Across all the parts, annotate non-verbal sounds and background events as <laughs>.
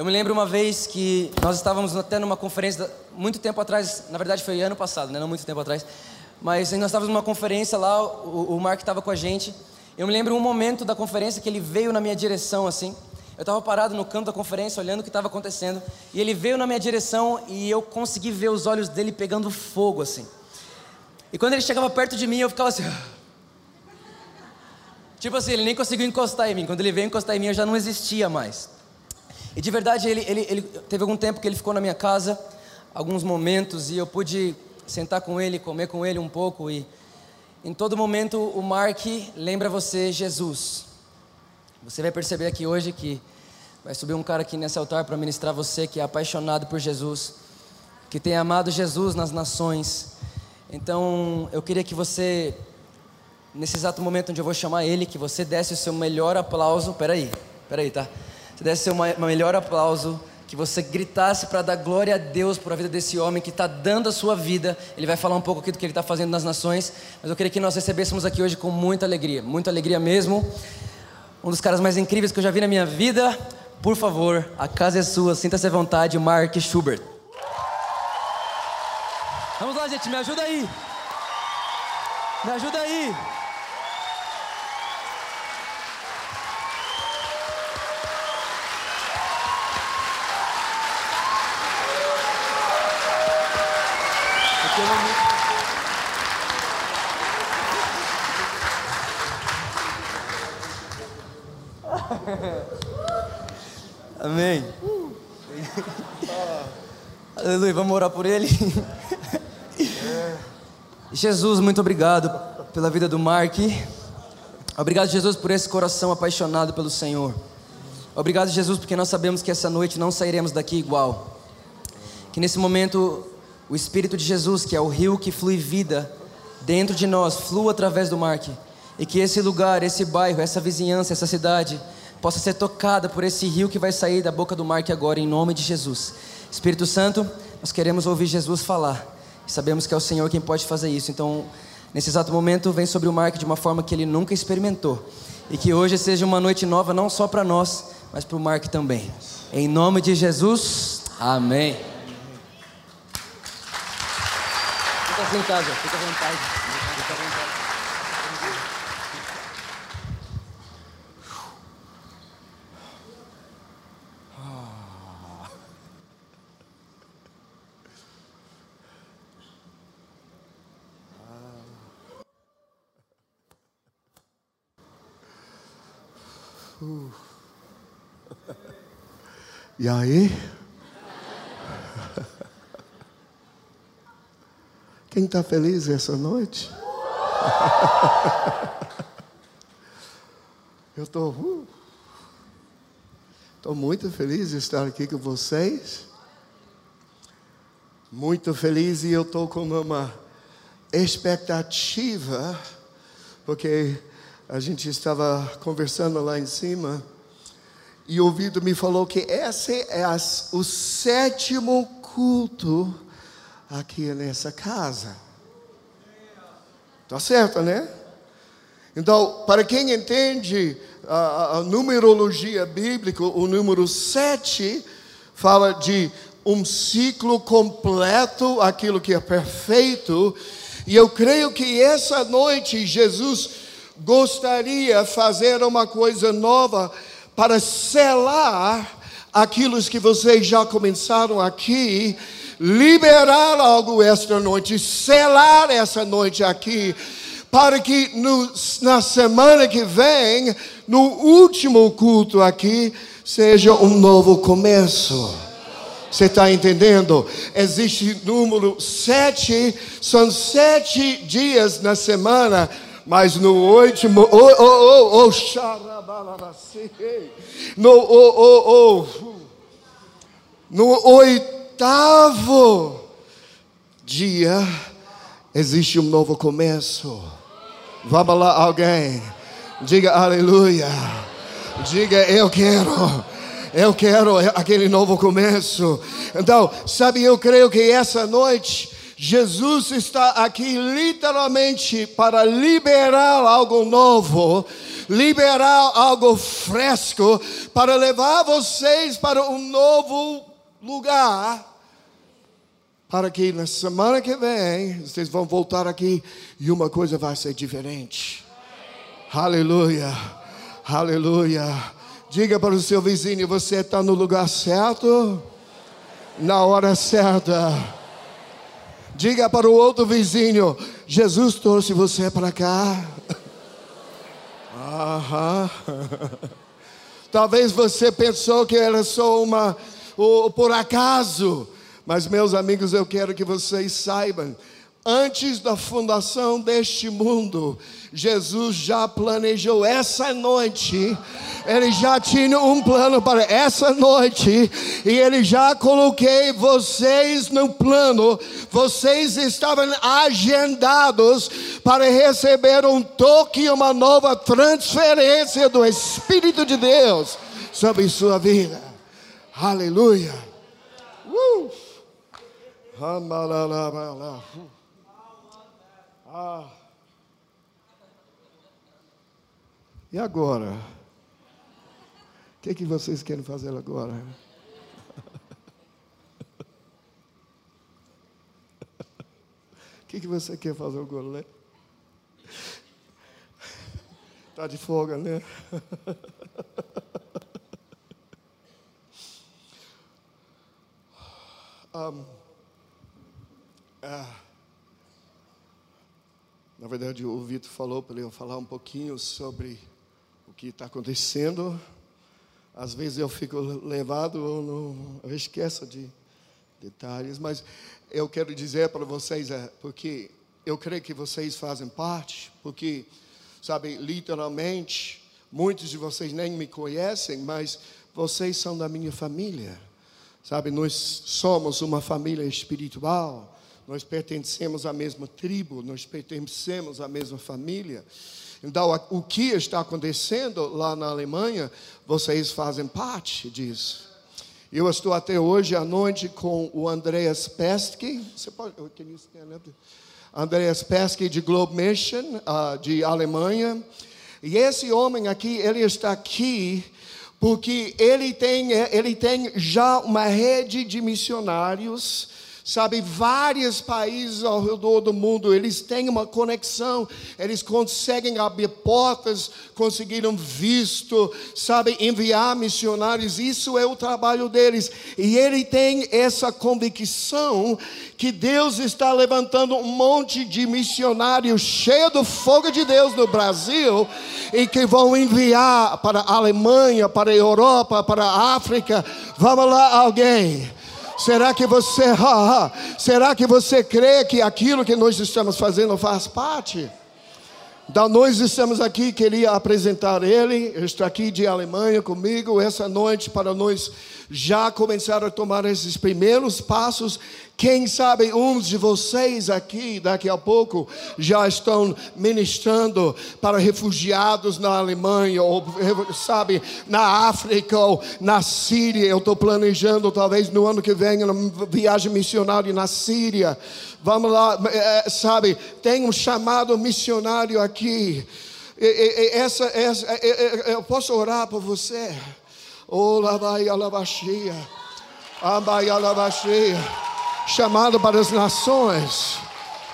Eu me lembro uma vez que nós estávamos até numa conferência, muito tempo atrás, na verdade foi ano passado, né? não muito tempo atrás, mas nós estávamos numa conferência lá, o, Mark estava com a gente. Eu me lembro um momento da conferência que ele veio na minha direção assim. Eu estava parado no canto da conferência, olhando o que estava acontecendo, e ele veio na minha direção e eu consegui ver os olhos dele pegando fogo assim. E quando ele chegava perto de mim, eu ficava assim. <laughs> tipo assim, ele nem conseguiu encostar em mim. Quando ele veio encostar em mim, eu já não existia mais. E de verdade, ele, ele, ele teve algum tempo que ele ficou na minha casa, alguns momentos, e eu pude sentar com ele, comer com ele um pouco. E em todo momento, o Mark lembra você Jesus. Você vai perceber aqui hoje que vai subir um cara aqui nesse altar para ministrar você que é apaixonado por Jesus, que tem amado Jesus nas nações. Então, eu queria que você, nesse exato momento onde eu vou chamar ele, que você desse o seu melhor aplauso. Peraí, peraí, tá? Você desse o melhor aplauso, que você gritasse para dar glória a Deus por a vida desse homem que está dando a sua vida. Ele vai falar um pouco aqui do que ele está fazendo nas nações, mas eu queria que nós recebêssemos aqui hoje com muita alegria, muita alegria mesmo. Um dos caras mais incríveis que eu já vi na minha vida. Por favor, a casa é sua, sinta-se à vontade, Mark Schubert. Vamos lá, gente, me ajuda aí. Me ajuda aí. Amém. Aleluia, vamos orar por ele. Jesus, muito obrigado pela vida do Mark. Obrigado, Jesus, por esse coração apaixonado pelo Senhor. Obrigado, Jesus, porque nós sabemos que essa noite não sairemos daqui igual. Que nesse momento o Espírito de Jesus, que é o rio que flui vida dentro de nós, flua através do Mark. E que esse lugar, esse bairro, essa vizinhança, essa cidade possa ser tocada por esse rio que vai sair da boca do mar que agora, em nome de Jesus. Espírito Santo, nós queremos ouvir Jesus falar. Sabemos que é o Senhor quem pode fazer isso. Então, nesse exato momento, vem sobre o Mark de uma forma que ele nunca experimentou. E que hoje seja uma noite nova, não só para nós, mas para o Mark também. Em nome de Jesus, amém. Fica casa, fica à vontade. Fica à vontade. Uh. E aí? Quem está feliz essa noite? Eu estou uh, tô muito feliz de estar aqui com vocês. Muito feliz e eu estou com uma expectativa, porque a gente estava conversando lá em cima e ouvido me falou que esse é as, o sétimo culto aqui nessa casa. Tá certo, né? Então, para quem entende a, a numerologia bíblica, o número sete fala de um ciclo completo, aquilo que é perfeito. E eu creio que essa noite Jesus gostaria de fazer uma coisa nova para selar aquilo que vocês já começaram aqui, liberar algo esta noite, selar essa noite aqui, para que no, na semana que vem, no último culto aqui, seja um novo começo. Você está entendendo? Existe número sete, são sete dias na semana, mas no último, oh, oh, oh, oh, no, oh, oh, oh, no oitavo dia, existe um novo começo. Vamos lá, alguém. Diga aleluia. Diga eu quero. Eu quero aquele novo começo. Então, sabe, eu creio que essa noite Jesus está aqui literalmente para liberar algo novo, liberar algo fresco, para levar vocês para um novo lugar para que na semana que vem vocês vão voltar aqui e uma coisa vai ser diferente. Aleluia, aleluia. Diga para o seu vizinho: você está no lugar certo, na hora certa. Diga para o outro vizinho: Jesus trouxe você para cá. Talvez você pensou que era só uma, ou, por acaso. Mas, meus amigos, eu quero que vocês saibam Antes da fundação deste mundo, Jesus já planejou essa noite, Ele já tinha um plano para essa noite, e Ele já coloquei vocês no plano, vocês estavam agendados para receber um toque, uma nova transferência do Espírito de Deus sobre sua vida. Aleluia. Uh. Ah. E agora? O que, é que vocês querem fazer agora? O que, é que você quer fazer agora, né? Tá de folga, né? um, ah. Na verdade, o Vitor falou para eu falar um pouquinho sobre o que está acontecendo. Às vezes eu fico levado, ou não, eu esqueço de detalhes, mas eu quero dizer para vocês, é, porque eu creio que vocês fazem parte, porque, sabe, literalmente, muitos de vocês nem me conhecem, mas vocês são da minha família, sabe, nós somos uma família espiritual nós pertencemos à mesma tribo, nós pertencemos à mesma família. Então, o que está acontecendo lá na Alemanha, vocês fazem parte disso. Eu estou até hoje à noite com o Andreas Pesky. Você pode. Andreas Pesky de Globe Mission, uh, de Alemanha. E esse homem aqui, ele está aqui porque ele tem, ele tem já uma rede de missionários Sabe, vários países ao redor do mundo, eles têm uma conexão, eles conseguem abrir portas, conseguiram visto, sabe, enviar missionários, isso é o trabalho deles. E ele tem essa convicção que Deus está levantando um monte de missionários cheios do fogo de Deus no Brasil e que vão enviar para a Alemanha, para a Europa, para a África. Vamos lá, alguém. Será que você, <laughs> será que você crê que aquilo que nós estamos fazendo faz parte? Então, nós estamos aqui, queria apresentar ele, ele está aqui de Alemanha comigo essa noite para nós já começar a tomar esses primeiros passos quem sabe uns de vocês aqui, daqui a pouco, já estão ministrando para refugiados na Alemanha, ou sabe, na África, ou na Síria. Eu estou planejando, talvez no ano que vem, uma viagem missionária na Síria. Vamos lá, é, sabe, tem um chamado missionário aqui. Essa, essa, eu posso orar por você? Alabaxia chamado para as nações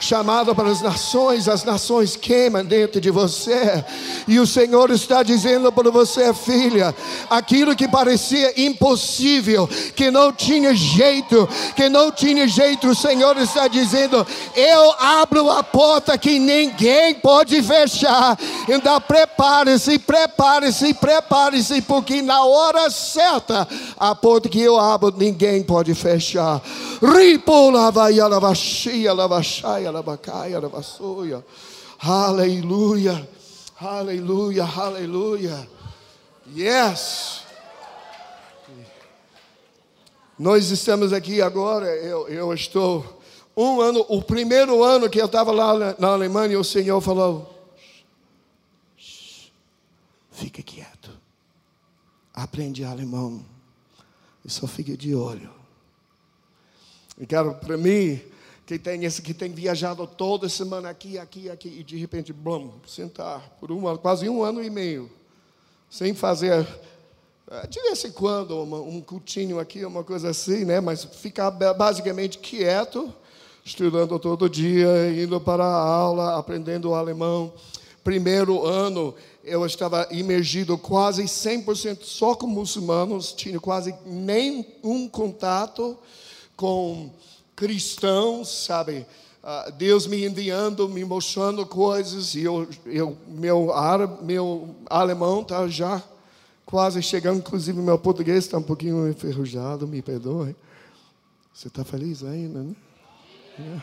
chamado para as nações, as nações queimam dentro de você. E o Senhor está dizendo para você, filha, aquilo que parecia impossível, que não tinha jeito, que não tinha jeito, o Senhor está dizendo: Eu abro a porta que ninguém pode fechar. Então prepare-se, prepare-se, prepare-se, porque na hora certa, a porta que eu abro, ninguém pode fechar. Ripo lavaia, lavachia, Aleluia, aleluia, aleluia. Yes. Nós estamos aqui agora, eu, eu estou um ano, o primeiro ano que eu estava lá na Alemanha, o Senhor falou: fica quieto, aprende alemão, e só fica de olho. E cara, para mim, que tem esse que tem viajado toda semana aqui, aqui, aqui, e de repente, blum, sentar por um ano, quase um ano e meio, sem fazer, eh, de vez em quando, uma, um cultinho aqui, uma coisa assim, né? Mas ficar basicamente quieto, estudando todo dia, indo para a aula, aprendendo o alemão. Primeiro ano, eu estava imergido quase 100% só com muçulmanos, tinha quase nenhum contato com cristãos, sabe? Uh, Deus me enviando, me mostrando coisas, e eu, eu meu, árabe, meu alemão está já quase chegando, inclusive meu português está um pouquinho enferrujado, me perdoe. Você está feliz ainda, né? É.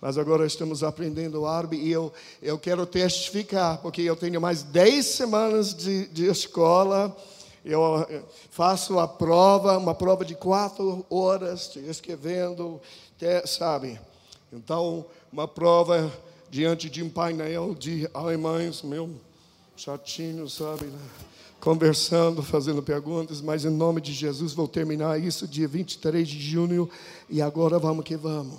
Mas agora estamos aprendendo árabe e eu, eu quero testificar, porque eu tenho mais 10 semanas de, de escola eu eh, faço a prova, uma prova de quatro horas, escrevendo, sabe? Então, uma prova diante de um painel de alemães, meu chatinho, sabe? Conversando, fazendo perguntas, mas em nome de Jesus vou terminar isso dia 23 de junho e agora vamos que vamos.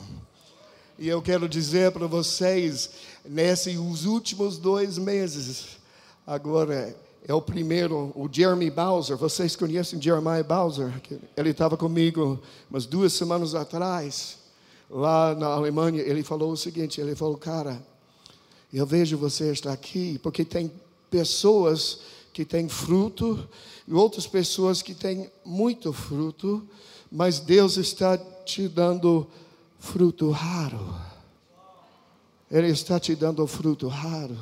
E eu quero dizer para vocês, nesses últimos dois meses, agora é o primeiro, o Jeremy Bowser. Vocês conhecem Jeremiah Bowser? Ele estava comigo umas duas semanas atrás, lá na Alemanha. Ele falou o seguinte: ele falou, cara, eu vejo você estar aqui porque tem pessoas que têm fruto e outras pessoas que têm muito fruto, mas Deus está te dando fruto raro. Ele está te dando fruto raro.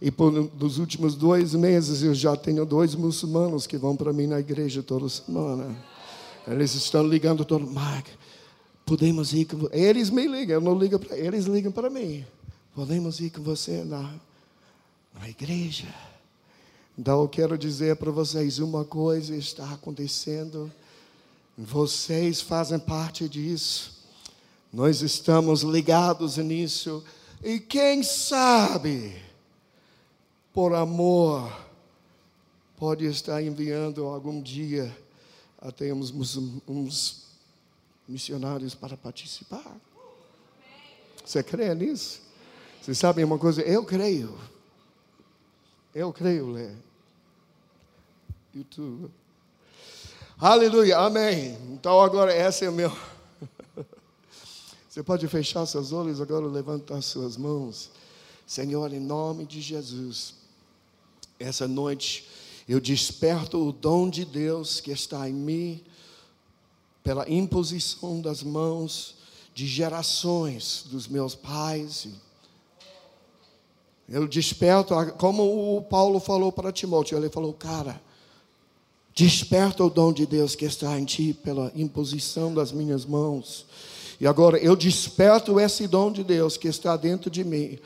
E por, nos últimos dois meses eu já tenho dois muçulmanos que vão para mim na igreja toda semana. Eles estão ligando todo, Mark, podemos ir com. Eles me ligam, eu não ligo para eles, ligam para mim. Podemos ir com você na, na igreja. Então eu quero dizer para vocês uma coisa está acontecendo. Vocês fazem parte disso. Nós estamos ligados nisso. E quem sabe por amor, pode estar enviando algum dia até uns, uns missionários para participar. Você crê nisso? Vocês sabem uma coisa? Eu creio. Eu creio, Lé. YouTube. Aleluia, amém. Então agora esse é o meu. <laughs> Você pode fechar seus olhos agora, levantar suas mãos. Senhor, em nome de Jesus. Essa noite eu desperto o dom de Deus que está em mim, pela imposição das mãos de gerações dos meus pais. Eu desperto, como o Paulo falou para Timóteo, ele falou, cara, desperta o dom de Deus que está em ti pela imposição das minhas mãos. E agora eu desperto esse dom de Deus que está dentro de mim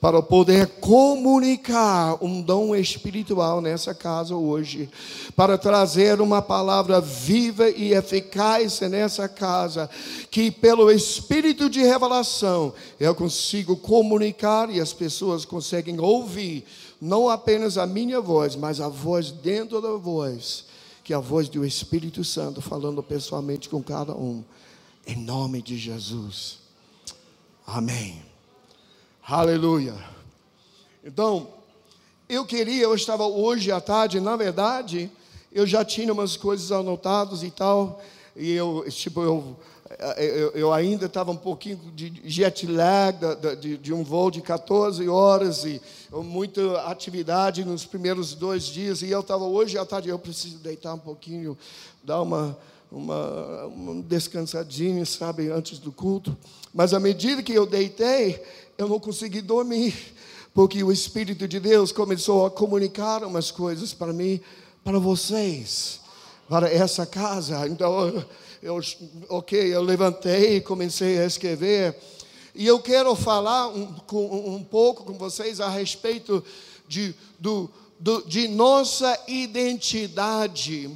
para poder comunicar um dom espiritual nessa casa hoje, para trazer uma palavra viva e eficaz nessa casa, que pelo espírito de revelação eu consigo comunicar e as pessoas conseguem ouvir não apenas a minha voz, mas a voz dentro da voz, que é a voz do Espírito Santo falando pessoalmente com cada um. Em nome de Jesus. Amém. Aleluia. Então, eu queria, eu estava hoje à tarde, na verdade, eu já tinha umas coisas anotadas e tal, e eu, tipo, eu, eu, eu ainda estava um pouquinho de jet lag, de, de, um voo de 14 horas e muita atividade nos primeiros dois dias. E eu estava hoje à tarde, eu preciso deitar um pouquinho, dar uma, uma, uma descansadinha, sabe, antes do culto. Mas à medida que eu deitei, eu não consegui dormir, porque o Espírito de Deus começou a comunicar umas coisas para mim, para vocês, para essa casa. Então, eu, ok, eu levantei e comecei a escrever. E eu quero falar um, um, pouco com vocês a respeito de, do, do, de nossa identidade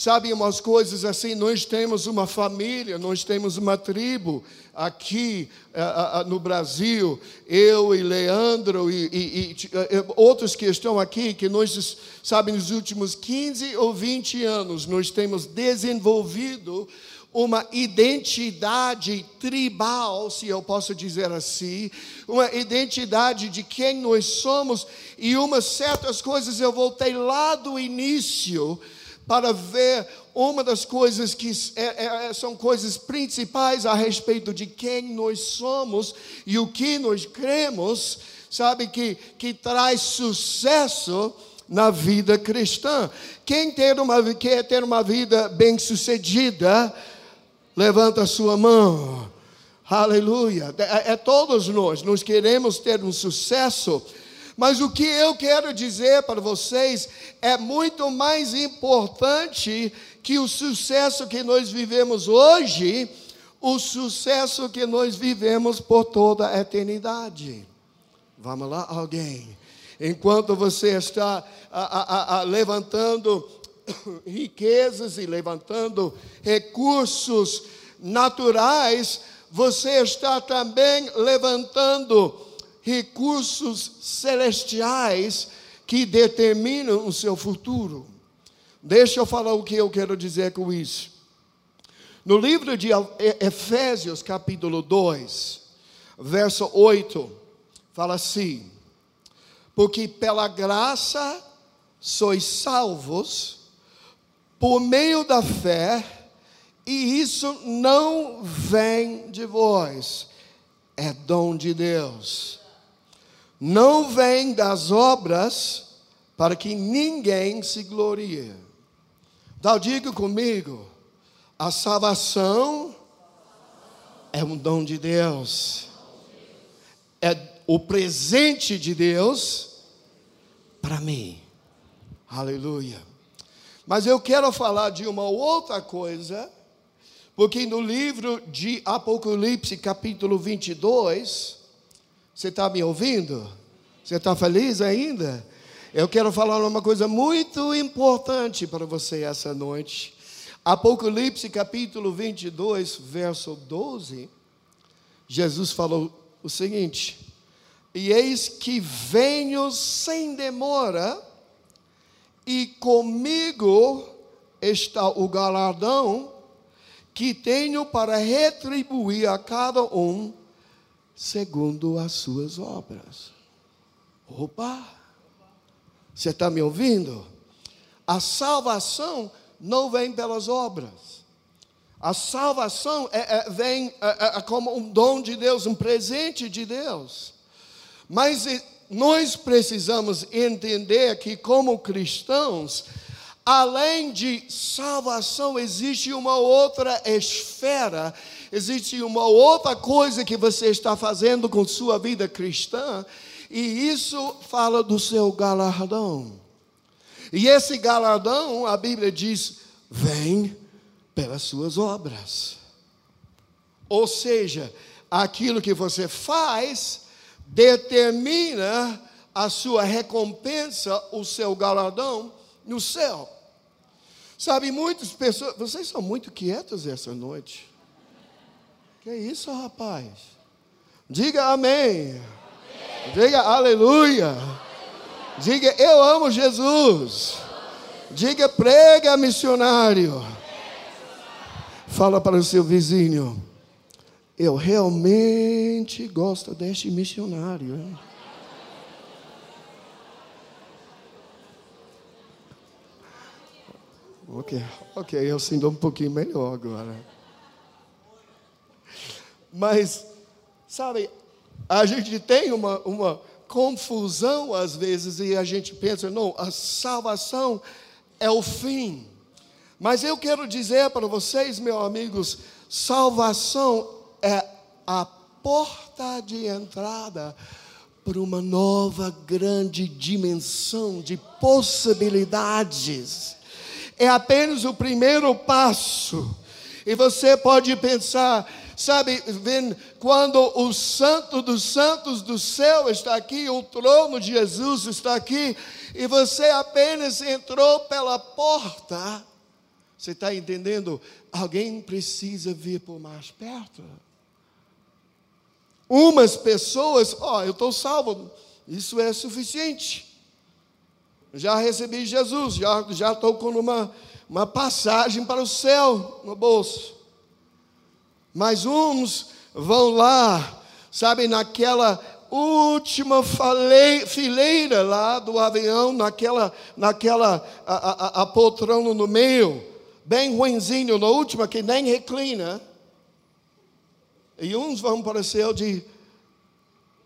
Sabe umas coisas assim? Nós temos uma família, nós temos uma tribo aqui uh, uh, no Brasil, eu e Leandro e, e, e uh, outros que estão aqui, que nós, sabe, nos últimos 15 ou 20 anos, nós temos desenvolvido uma identidade tribal, se eu posso dizer assim, uma identidade de quem nós somos, e umas certas coisas eu voltei lá do início para ver uma das coisas que é, é, é, são coisas principais a respeito de quem nós somos e o que nós cremos, sabe, que, que traz sucesso na vida cristã. Quem ter uma, quer ter uma vida bem-sucedida, levanta a sua mão. Aleluia. É, é todos nós, nós queremos ter um sucesso mas o que eu quero dizer para vocês é muito mais importante que o sucesso que nós vivemos hoje, o sucesso que nós vivemos por toda a eternidade. Vamos lá, alguém? Enquanto você está a, a, a, levantando <coughs> riquezas e levantando recursos naturais, você está também levantando recursos celestiais que determinam o seu futuro. Deixa eu falar o que eu quero dizer com isso. No livro de Efésios, capítulo 2, verso 8, fala assim: Porque pela graça sois salvos por meio da fé, e isso não vem de vós, é dom de Deus não vem das obras para que ninguém se glorie. Então diga comigo, a salvação é um dom de Deus. É o presente de Deus para mim. Aleluia. Mas eu quero falar de uma outra coisa, porque no livro de Apocalipse, capítulo 22, você está me ouvindo? Você está feliz ainda? Eu quero falar uma coisa muito importante para você essa noite. Apocalipse capítulo 22, verso 12. Jesus falou o seguinte: E eis que venho sem demora, e comigo está o galardão que tenho para retribuir a cada um segundo as suas obras. Opa! Você está me ouvindo? A salvação não vem pelas obras. A salvação é, é, vem é, é, é como um dom de Deus, um presente de Deus. Mas nós precisamos entender que, como cristãos, além de salvação, existe uma outra esfera existe uma outra coisa que você está fazendo com sua vida cristã, e isso fala do seu galardão. E esse galardão, a Bíblia diz, vem pelas suas obras. Ou seja, aquilo que você faz determina a sua recompensa, o seu galardão no céu. Sabe, muitas pessoas, vocês são muito quietos essa noite. Que isso, rapaz? Diga amém. Diga aleluia. Diga eu amo Jesus. Diga prega missionário. Fala para o seu vizinho. Eu realmente gosto deste missionário. Ok, ok, eu sinto um pouquinho melhor agora. Mas, sabe, a gente tem uma, uma confusão às vezes e a gente pensa, não, a salvação é o fim. Mas eu quero dizer para vocês, meus amigos, salvação é a porta de entrada para uma nova grande dimensão de possibilidades. É apenas o primeiro passo. E você pode pensar, sabe, quando o Santo dos Santos do céu está aqui, o trono de Jesus está aqui, e você apenas entrou pela porta, você está entendendo? Alguém precisa vir por mais perto. Umas pessoas, ó, oh, eu estou salvo, isso é suficiente. Já recebi Jesus, já estou com uma, uma passagem para o céu no bolso. Mas uns vão lá, sabe, naquela última fileira lá do avião, naquela, naquela a, a, a poltrona no meio, bem ruinzinho, na última que nem reclina. E uns vão para o céu de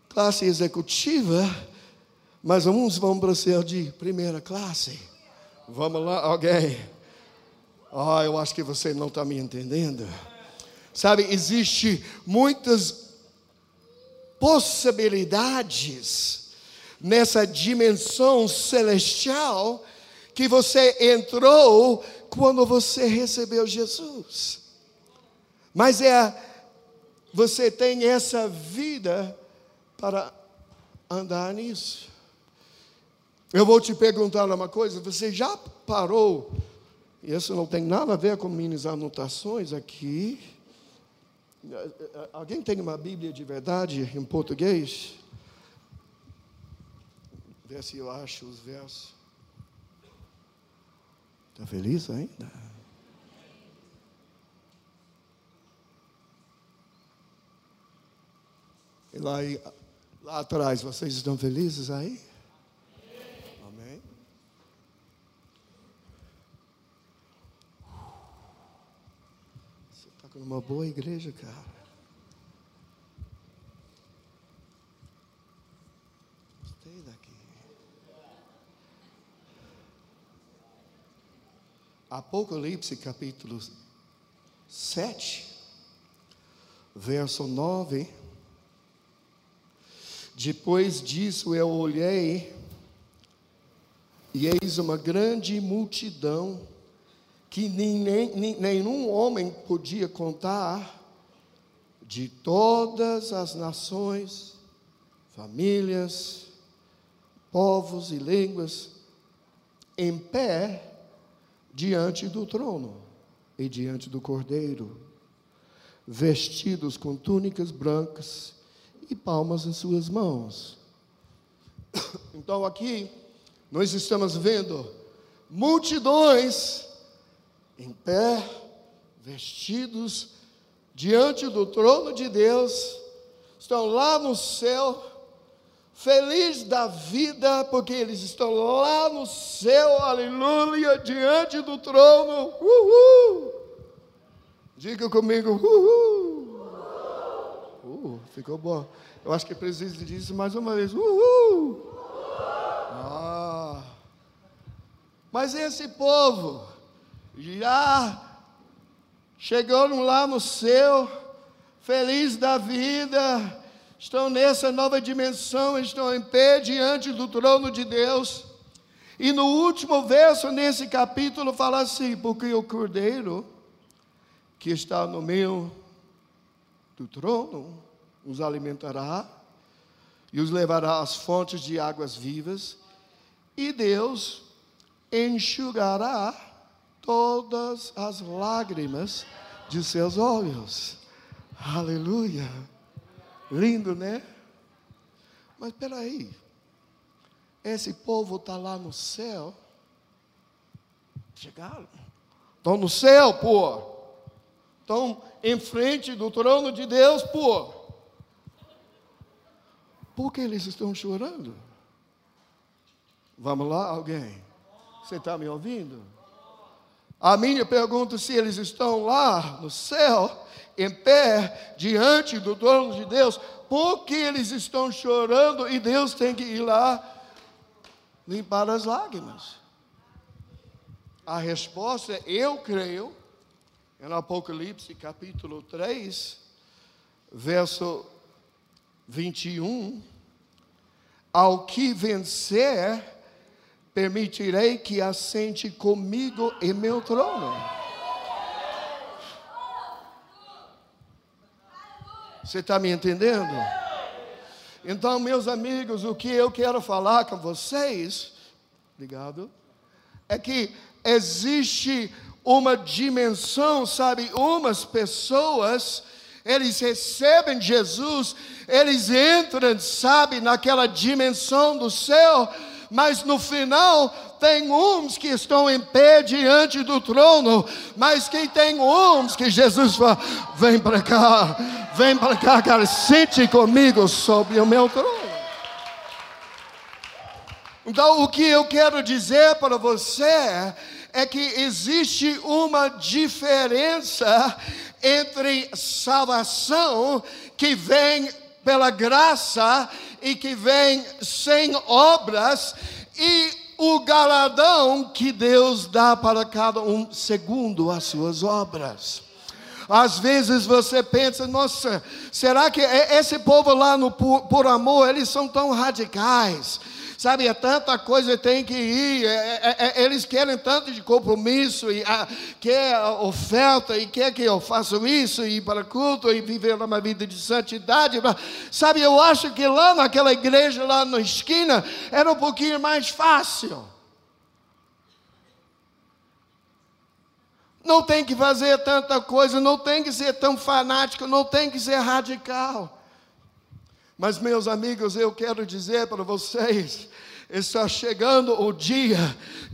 classe executiva, mas uns vão para o céu de primeira classe. Vamos lá, alguém. Ah, oh, eu acho que você não está me entendendo. Sabe, existe muitas possibilidades nessa dimensão celestial que você entrou quando você recebeu Jesus. Mas é você tem essa vida para andar nisso. Eu vou te perguntar uma coisa, você já parou? Isso não tem nada a ver com minhas anotações aqui. Alguém tem uma Bíblia de verdade em português? Vê se eu acho os versos. Está feliz ainda? E lá, lá atrás, vocês estão felizes aí? Amém? Uma boa igreja, cara. Gostei daqui. Apocalipse capítulo 7, verso 9 depois disso eu olhei, e eis uma grande multidão, que nem, nenhum homem podia contar, de todas as nações, famílias, povos e línguas, em pé diante do trono e diante do cordeiro, vestidos com túnicas brancas e palmas em suas mãos. <coughs> Então aqui nós estamos vendo multidões em pé, vestidos diante do trono de Deus, estão lá no céu, felizes da vida, porque eles estão lá no céu, aleluia, diante do trono. Uhul! Diga comigo, uhul! Uh, ficou bom. Eu acho que precisa disso mais uma vez. Uhul! Ah. Mas esse povo já chegou lá no céu, feliz da vida, estão nessa nova dimensão, estão em pé diante do trono de Deus. E no último verso nesse capítulo fala assim: porque o cordeiro que está no meio do trono os alimentará e os levará às fontes de águas vivas, e Deus enxugará todas as lágrimas de seus olhos. Aleluia! Lindo, né? Mas peraí, esse povo está lá no céu. Chegaram. Estão no céu, pô. Estão em frente do trono de Deus, pô. Por que eles estão chorando? Vamos lá, alguém? Você está me ouvindo? A minha pergunta se eles estão lá no céu, em pé, diante do trono de Deus, por que eles estão chorando e Deus tem que ir lá limpar as lágrimas? A resposta é: eu creio, em Apocalipse capítulo 3, verso 21, ao que vencer, permitirei que assente comigo em meu trono. Você está me entendendo? Então, meus amigos, o que eu quero falar com vocês, ligado, é que existe uma dimensão, sabe? Umas pessoas, eles recebem Jesus, eles entram, sabe, naquela dimensão do céu, mas no final tem uns que estão em pé diante do trono, mas quem tem uns que Jesus fala: vem para cá, vem para cá, cara, sente comigo sobre o meu trono. Então, o que eu quero dizer para você é que existe uma diferença entre salvação que vem pela graça e que vem sem obras e o galadão que Deus dá para cada um segundo as suas obras. Às vezes você pensa, nossa, será que esse povo lá no por, por amor, eles são tão radicais? Sabe, é tanta coisa tem que ir. É, é, é, eles querem tanto de compromisso e a, quer oferta e quer que eu faça isso e ir para culto e viver uma vida de santidade. Sabe, eu acho que lá naquela igreja lá na esquina era um pouquinho mais fácil. Não tem que fazer tanta coisa, não tem que ser tão fanático, não tem que ser radical. Mas, meus amigos, eu quero dizer para vocês: está chegando o dia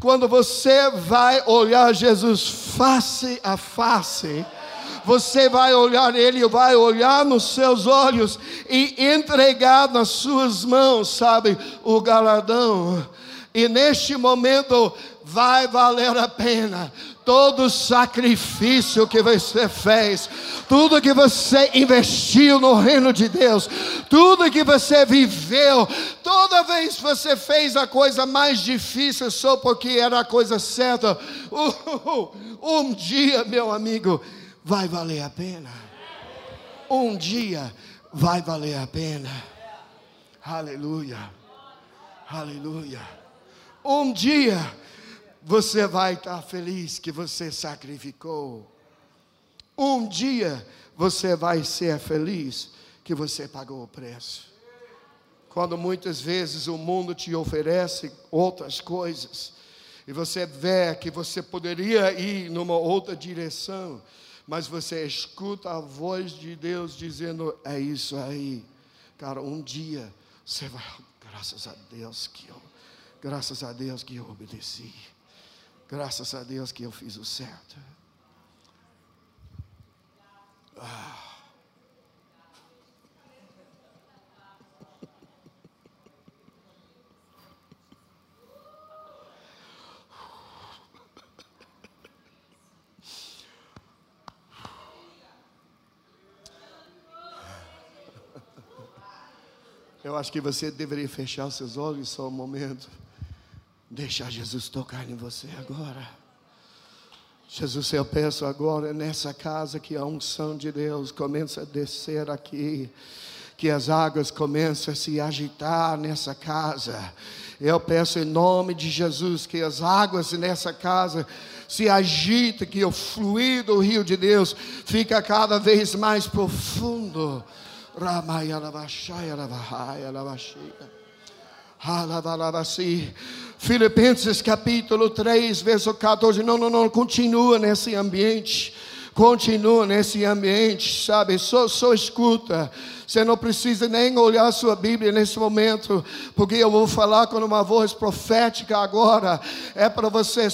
quando você vai olhar Jesus face a face. Você vai olhar Ele, vai olhar nos seus olhos e entregar nas suas mãos, sabe, o galardão. E neste momento vai valer a pena todo sacrifício que você fez, tudo que você investiu no reino de Deus, tudo que você viveu, toda vez que você fez a coisa mais difícil só porque era a coisa certa, <laughs> um dia, meu amigo, vai valer a pena. Um dia vai valer a pena. Aleluia. Aleluia. Um dia você vai estar feliz que você sacrificou. Um dia você vai ser feliz que você pagou o preço. Quando muitas vezes o mundo te oferece outras coisas, e você vê que você poderia ir numa outra direção, mas você escuta a voz de Deus dizendo: É isso aí, cara. Um dia você vai, graças a Deus que eu, graças a Deus que eu obedeci. Graças a Deus que eu fiz o certo. Ah. Eu acho que você deveria fechar seus olhos só um momento. Deixar Jesus tocar em você agora. Jesus, eu peço agora nessa casa que a unção de Deus começa a descer aqui, que as águas começam a se agitar nessa casa. Eu peço em nome de Jesus que as águas nessa casa se agitem, que o fluir do rio de Deus fica cada vez mais profundo. Ramaya lavashaya lavahaya lavashaya. Filipenses capítulo 3, verso 14. Não, não, não, continua nesse ambiente. Continua nesse ambiente, sabe? Só, só escuta. Você não precisa nem olhar sua Bíblia nesse momento, porque eu vou falar com uma voz profética agora. É para você,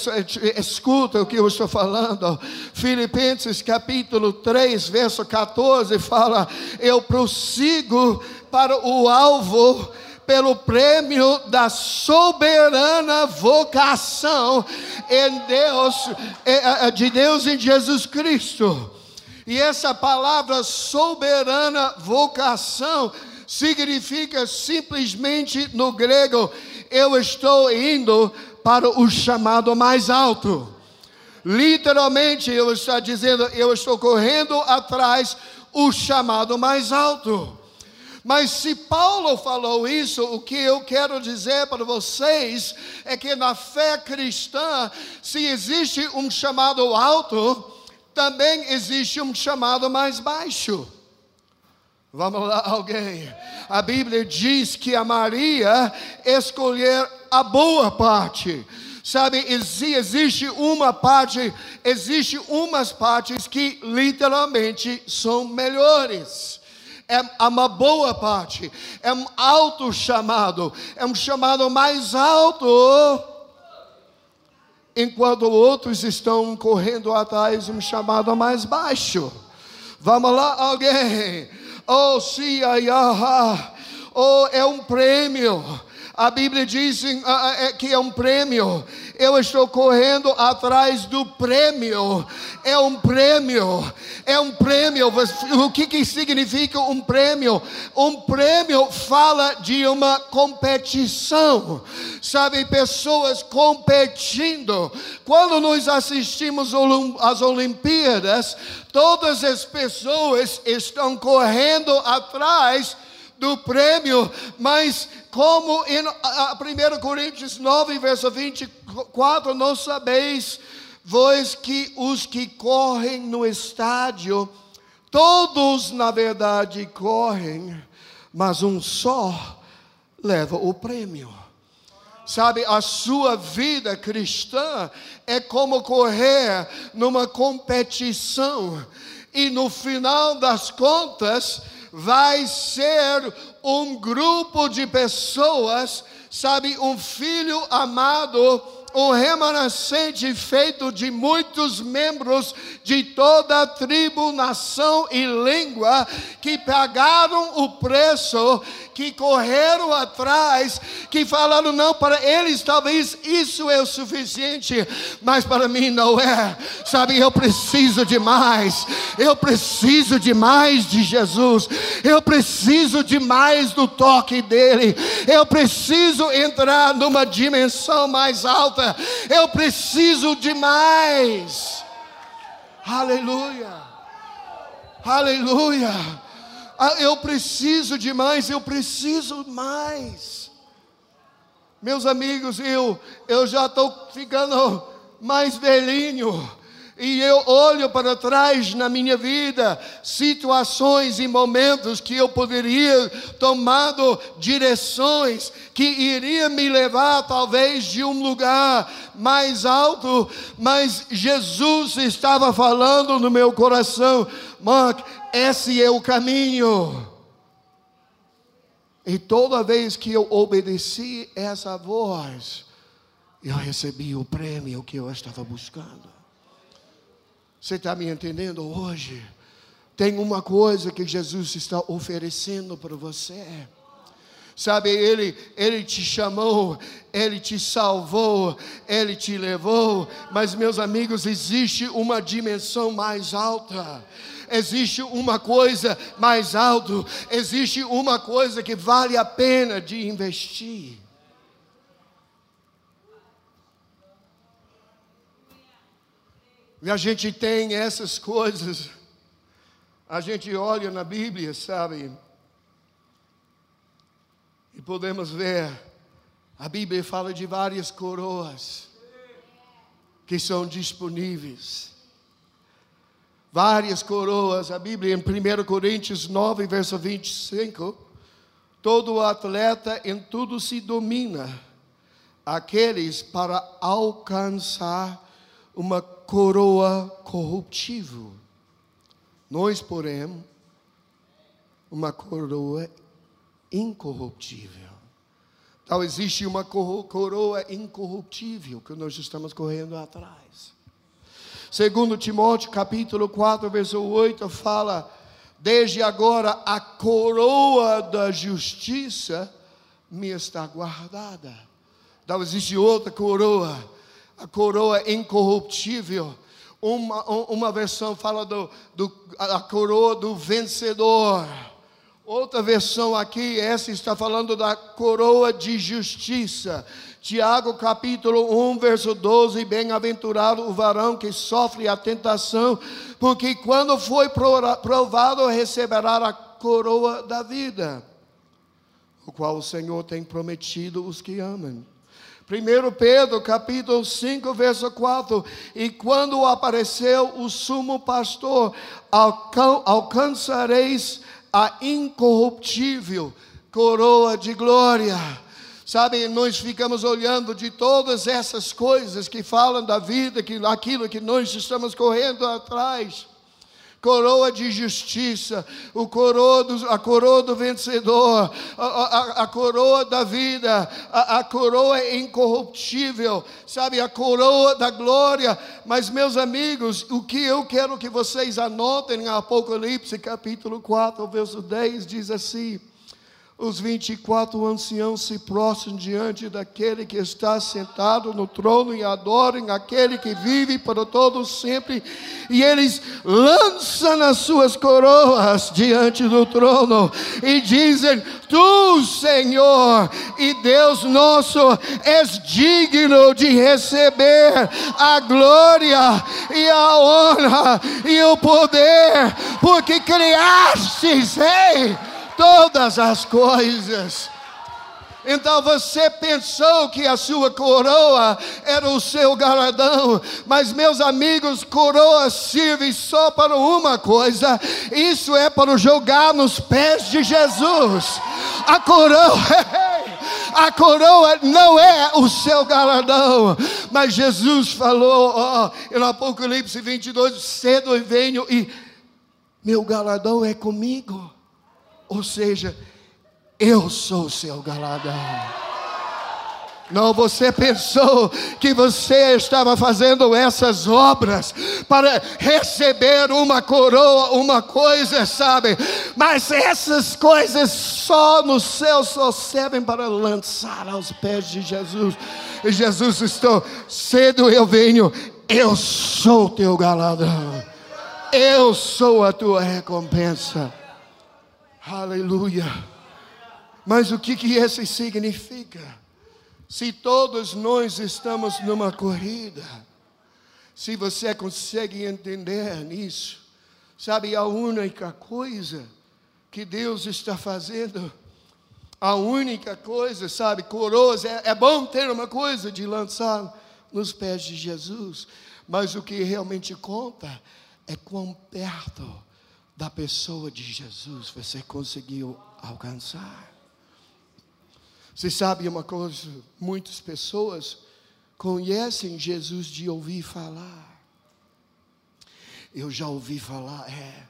escuta o que eu estou falando. Filipenses capítulo 3, verso 14 fala: Eu prossigo para o alvo pelo prêmio da soberana vocação em Deus, é, é, de Deus em Jesus Cristo. E essa palavra soberana vocação significa simplesmente no grego, eu estou indo para o chamado mais alto. Literalmente, ele está dizendo, eu estou correndo atrás o chamado mais alto. Mas se Paulo falou isso, o que eu quero dizer para vocês é que na fé cristã, se existe um chamado alto, também existe um chamado mais baixo. Vamos lá, alguém. A Bíblia diz que a Maria escolher a boa parte. Sabe, se existe uma parte, existe umas partes que literalmente são melhores. É uma boa parte, é um alto chamado, é um chamado mais alto, enquanto outros estão correndo atrás de um chamado mais baixo. Vamos lá, alguém? Oh, sim, ai, ah, oh, é um prêmio a Bíblia diz é que é um prêmio. Eu estou correndo atrás do prêmio. É um prêmio. É um prêmio. O que, que significa um prêmio? Um prêmio fala de uma competição. Sabe, pessoas competindo. Quando nós assistimos às Olimpíadas, todas as pessoas estão correndo atrás do prêmio, mas como em 1 Coríntios 9, verso 24, não sabeis, vós que os que correm no estádio, todos na verdade correm, mas um só leva o prêmio. Sabe, a sua vida cristã é como correr numa competição, e no final das contas, vai ser um grupo de pessoas, sabe, um filho amado um remanescente feito de muitos membros de toda tribo, nação e língua que pagaram o preço, que correram atrás, que falaram não para eles talvez isso é o suficiente, mas para mim não é. Sabe, eu preciso de mais. Eu preciso de mais de Jesus. Eu preciso de mais do toque dele. Eu preciso entrar numa dimensão mais alta eu preciso de mais. Aleluia. Aleluia. Ah, eu preciso de mais, eu preciso mais. Meus amigos, eu, eu já estou ficando mais velhinho e eu olho para trás na minha vida, situações e momentos que eu poderia tomado direções que iria me levar talvez de um lugar mais alto, mas Jesus estava falando no meu coração, Mark, esse é o caminho. E toda vez que eu obedeci essa voz, eu recebi o prêmio que eu estava buscando. Você está me entendendo hoje? Tem uma coisa que Jesus está oferecendo para você. Sabe, ele, ele te chamou, ele te salvou, ele te levou, mas meus amigos, existe uma dimensão mais alta. Existe uma coisa mais alta, existe uma coisa que vale a pena de investir. E a gente tem essas coisas, a gente olha na Bíblia, sabe? E podemos ver, a Bíblia fala de várias coroas que são disponíveis. Várias coroas, a Bíblia em 1 Coríntios 9, verso 25, todo atleta em tudo se domina, aqueles para alcançar uma coroa corruptível. Nós, porém, uma coroa incorruptível. Então, existe uma coroa incorruptível que nós estamos correndo atrás. Segundo Timóteo, capítulo 4, verso 8, fala: Desde agora a coroa da justiça, me está guardada. Então existe outra coroa, a coroa incorruptível. Uma, uma versão fala do, do, a coroa do vencedor. Outra versão aqui, essa está falando da coroa de justiça. Tiago capítulo 1, verso 12: Bem-aventurado o varão que sofre a tentação, porque quando foi provado receberá a coroa da vida, o qual o Senhor tem prometido os que amam. 1 Pedro capítulo 5, verso 4: E quando apareceu o sumo pastor, alcançareis a incorruptível coroa de glória. Sabe, nós ficamos olhando de todas essas coisas que falam da vida, que, aquilo que nós estamos correndo atrás. Coroa de justiça, o coroa do, a coroa do vencedor, a, a, a coroa da vida, a, a coroa incorruptível, sabe, a coroa da glória. Mas, meus amigos, o que eu quero que vocês anotem em Apocalipse capítulo 4, verso 10, diz assim: os 24 anciãos se prostram diante daquele que está sentado no trono e adoram aquele que vive para todos sempre, e eles lançam as suas coroas diante do trono e dizem: Tu, Senhor e Deus nosso, és digno de receber a glória e a honra e o poder, porque criastes, Rei todas as coisas. Então você pensou que a sua coroa era o seu galardão, mas meus amigos, coroa serve só para uma coisa: isso é para jogar nos pés de Jesus. A coroa. <laughs> A coroa não é o seu galardão, mas Jesus falou ó, em Apocalipse 22: cedo eu venho e meu galardão é comigo. Ou seja, eu sou o seu galadão. Não, você pensou que você estava fazendo essas obras para receber uma coroa, uma coisa, sabe? Mas essas coisas só no céu só servem para lançar aos pés de Jesus. E Jesus estou cedo eu venho, eu sou teu galadão. Eu sou a tua recompensa. Aleluia. Mas o que, que isso significa? Se todos nós estamos numa corrida, se você consegue entender nisso, sabe, a única coisa que Deus está fazendo, a única coisa, sabe, coroas, é, é bom ter uma coisa de lançar nos pés de Jesus, mas o que realmente conta é quão perto da pessoa de Jesus você conseguiu alcançar. Você sabe uma coisa? Muitas pessoas conhecem Jesus de ouvir falar. Eu já ouvi falar, é.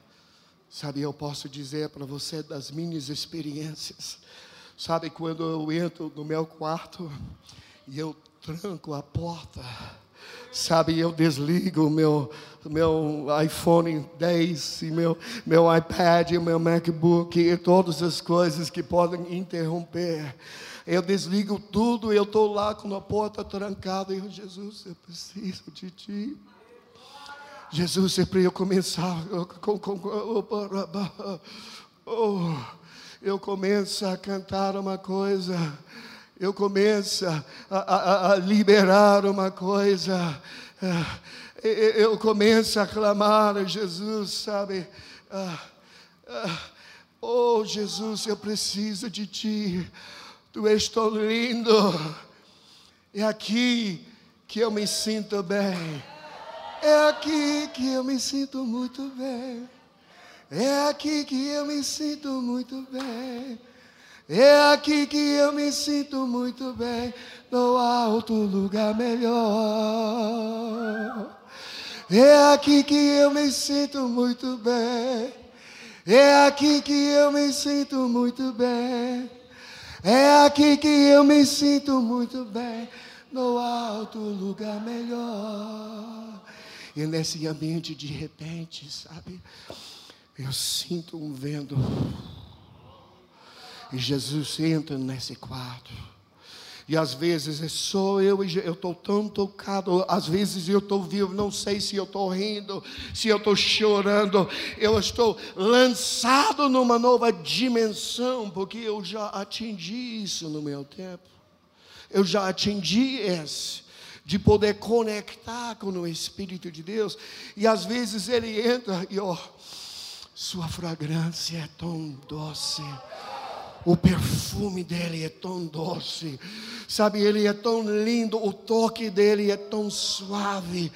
Sabe, eu posso dizer para você das minhas experiências. Sabe, quando eu entro no meu quarto e eu tranco a porta Sabe, eu desligo o meu, meu iPhone 10, e meu, meu iPad, meu MacBook e todas as coisas que podem interromper. Eu desligo tudo, eu estou lá com a porta trancada e eu, Jesus, eu preciso de ti. Jesus, sempre eu começar, oh, eu começo a cantar uma coisa eu começo a, a, a liberar uma coisa, é, eu começo a clamar a Jesus, sabe? Ah, ah, oh Jesus, eu preciso de Ti, Tu és tão lindo, é aqui que eu me sinto bem, é aqui que eu me sinto muito bem, é aqui que eu me sinto muito bem. É aqui que eu me sinto muito bem, no alto lugar melhor. É aqui que eu me sinto muito bem. É aqui que eu me sinto muito bem. É aqui que eu me sinto muito bem, no alto lugar melhor. E nesse ambiente, de repente, sabe, eu sinto um vento E Jesus entra nesse quarto. E às vezes é só eu eu estou tão tocado. Às vezes eu estou vivo, não sei se eu estou rindo, se eu estou chorando. Eu estou lançado numa nova dimensão, porque eu já atingi isso no meu tempo. Eu já atingi esse de poder conectar com o Espírito de Deus. E às vezes ele entra e ó, sua fragrância é tão doce. O perfume dele é tão doce, sabe? Ele é tão lindo, o toque dele é tão suave.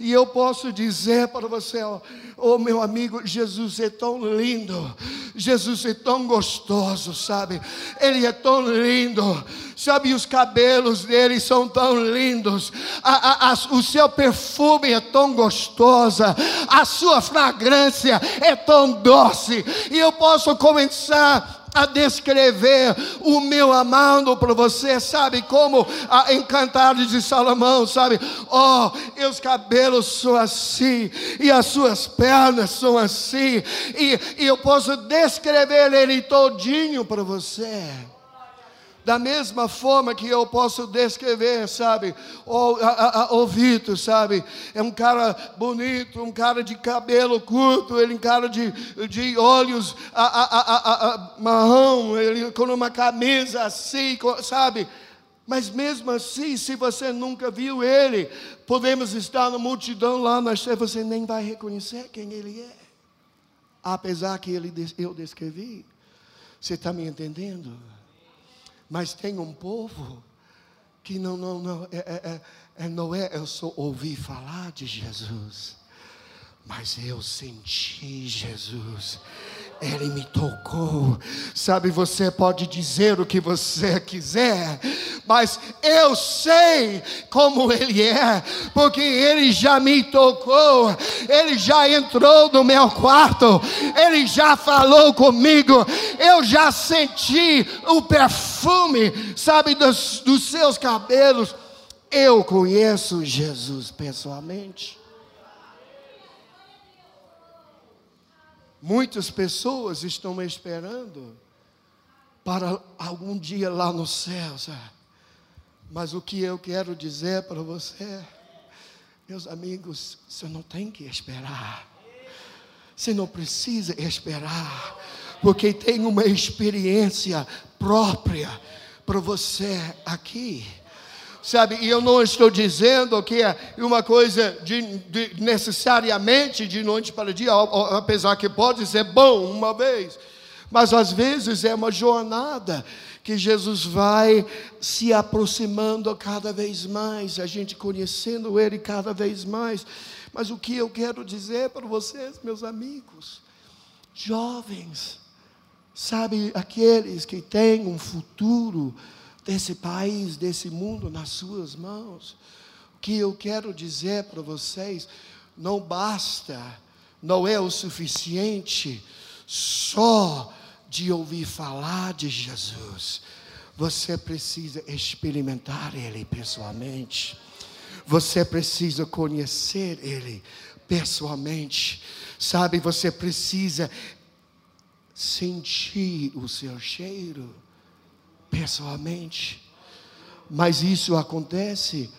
E eu posso dizer para você, ó, oh meu amigo, Jesus é tão lindo, Jesus é tão gostoso, sabe? Ele é tão lindo, sabe? Os cabelos dele são tão lindos, a, a, a, o seu perfume é tão gostosa, a sua fragrância é tão doce, e eu posso começar a descrever o meu amado para você, sabe? Como a Encantados de Salomão, sabe? Oh, os cabelos são assim, e as suas pernas são assim, e, e eu posso descrever ele todinho para você. Da mesma forma que eu posso descrever, sabe? O, o Vitor, sabe? É um cara bonito, um cara de cabelo curto, ele um cara de, de olhos a, marrom, ele com uma camisa assim, sabe? Mas mesmo assim, se você nunca viu ele, podemos estar na multidão lá, mas você nem vai reconhecer quem ele é. Apesar que ele, eu descrevi. Você está me entendendo? Mas tem um povo que não, não, não, é, é, é, não é, eu só ouvi falar de Jesus, mas eu senti Jesus. Ele me tocou. Sabe, você pode dizer o que você quiser, mas eu sei como Ele é, porque Ele já me tocou, Ele já entrou no meu quarto, Ele já falou comigo, eu já senti o perfume, sabe, dos, dos seus cabelos. Eu conheço Jesus pessoalmente. Muitas pessoas estão esperando para algum dia lá no céu, sabe? Mas o que eu quero dizer para você, meus amigos, você não tem que esperar. Você não precisa esperar, porque tem uma experiência própria para você aqui. Sabe, e eu não estou dizendo que é uma coisa de, de, necessariamente de noite para dia, apesar que pode ser bom uma vez, mas às vezes é uma jornada que Jesus vai se aproximando cada vez mais, a gente conhecendo Ele cada vez mais. Mas o que eu quero dizer para vocês, meus amigos, jovens, sabe, aqueles que têm um futuro, desse país, desse mundo nas suas mãos. O que eu quero dizer para vocês, não basta, não é o suficiente só de ouvir falar de Jesus. Você precisa experimentar Ele pessoalmente. Você precisa conhecer Ele pessoalmente. Sabe, você precisa sentir o seu cheiro pessoalmente. Mas isso acontece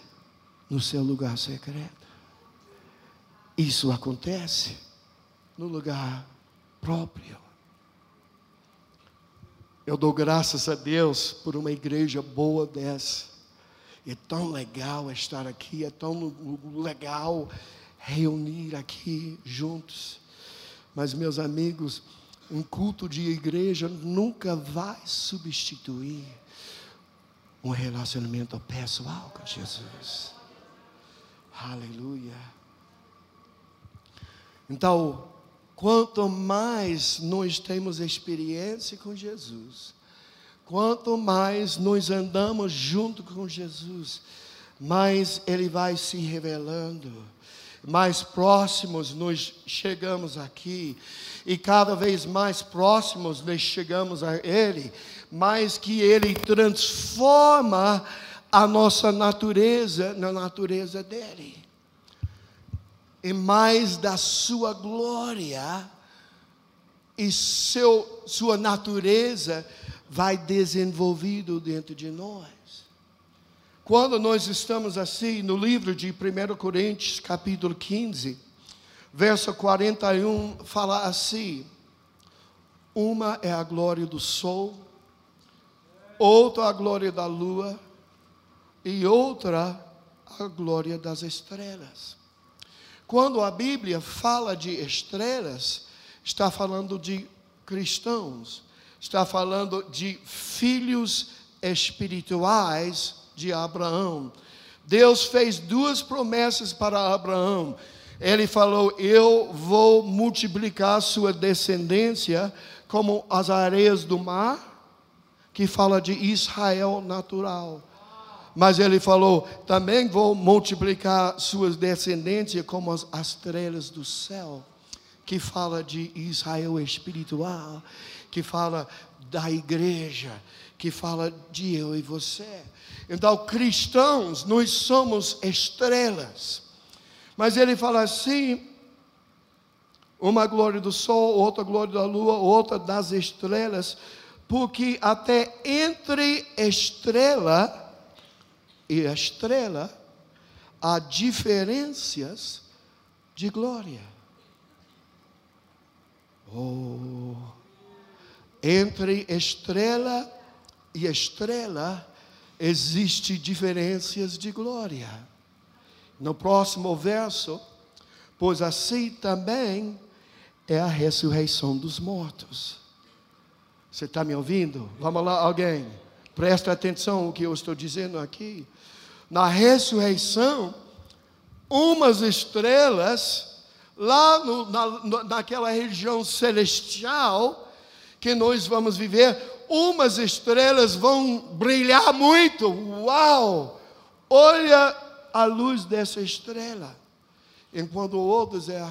no seu lugar secreto. Isso acontece no lugar próprio. Eu dou graças a Deus por uma igreja boa dessa. É tão legal estar aqui, é tão legal reunir aqui juntos. Mas, meus amigos, um culto de igreja nunca vai substituir um relacionamento pessoal com Jesus. Aleluia. Então, quanto mais nós temos experiência com Jesus, quanto mais nós andamos junto com Jesus, mais Ele vai se revelando mais próximos nós chegamos aqui, e cada vez mais próximos nós chegamos a Ele, mais que Ele transforma a nossa natureza na natureza dEle, e mais da Sua glória e seu, Sua natureza vai desenvolvido dentro de nós. Quando nós estamos assim no livro de 1 Coríntios, capítulo 15, verso 41, fala assim: Uma é a glória do sol, outra a glória da lua, e outra a glória das estrelas. Quando a Bíblia fala de estrelas, está falando de cristãos, está falando de filhos espirituais de Abraão. Deus fez duas promessas para Abraão. Ele falou: Eu vou multiplicar sua descendência como as areias do mar, que fala de Israel natural. Mas ele falou: Também vou multiplicar suas descendências como as estrelas do céu que fala de Israel espiritual, que fala da igreja, que fala de eu e você. Então, cristãos, nós somos estrelas. Mas ele fala assim: uma glória do sol, outra glória da lua, outra das estrelas, porque até entre estrela e estrela há diferenças de glória. Oh, entre estrela e estrela existe diferenças de glória. No próximo verso, pois assim também é a ressurreição dos mortos. Você está me ouvindo? Vamos lá, alguém. Presta atenção no que eu estou dizendo aqui. Na ressurreição, umas estrelas lá no, na, naquela região celestial que nós vamos viver, umas estrelas vão brilhar muito. Uau! Olha a luz dessa estrela. Enquanto outros é,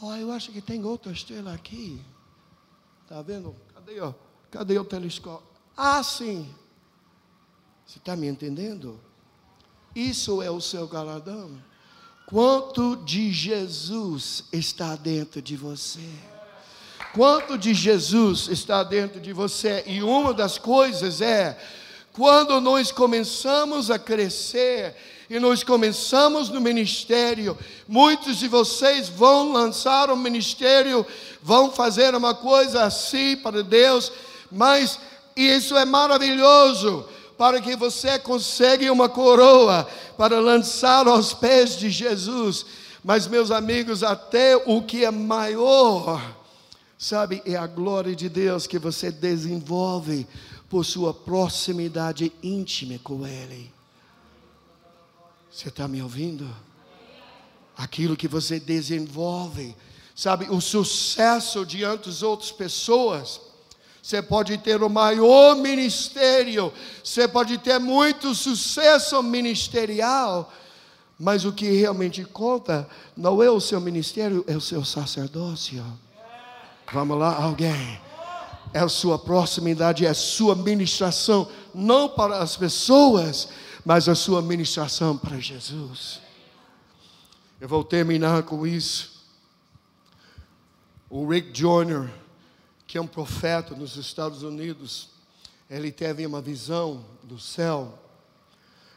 oh, eu acho que tem outra estrela aqui. Está vendo? Cadê, ó? Cadê o telescópio? Ah, sim. Você está me entendendo? Isso é o seu galardão. Quanto de Jesus está dentro de você? Quanto de Jesus está dentro de você? E uma das coisas é, quando nós começamos a crescer e nós começamos no ministério, muitos de vocês vão lançar um ministério, vão fazer uma coisa assim para Deus, mas isso é maravilhoso para que você consiga uma coroa para lançar aos pés de Jesus. Mas, meus amigos, até o que é maior, sabe, é a glória de Deus que você desenvolve por sua proximidade íntima com Ele. Você está me ouvindo? Aquilo que você desenvolve, sabe, o sucesso diante das outras pessoas você pode ter o maior ministério, você pode ter muito sucesso ministerial, mas o que realmente conta não é o seu ministério, é o seu sacerdócio. Vamos lá, alguém. É a sua proximidade, é a sua ministração, não para as pessoas, mas a sua ministração para Jesus. Eu vou terminar com isso. O Rick Joyner, que é um profeta nos Estados Unidos, ele teve uma visão do céu.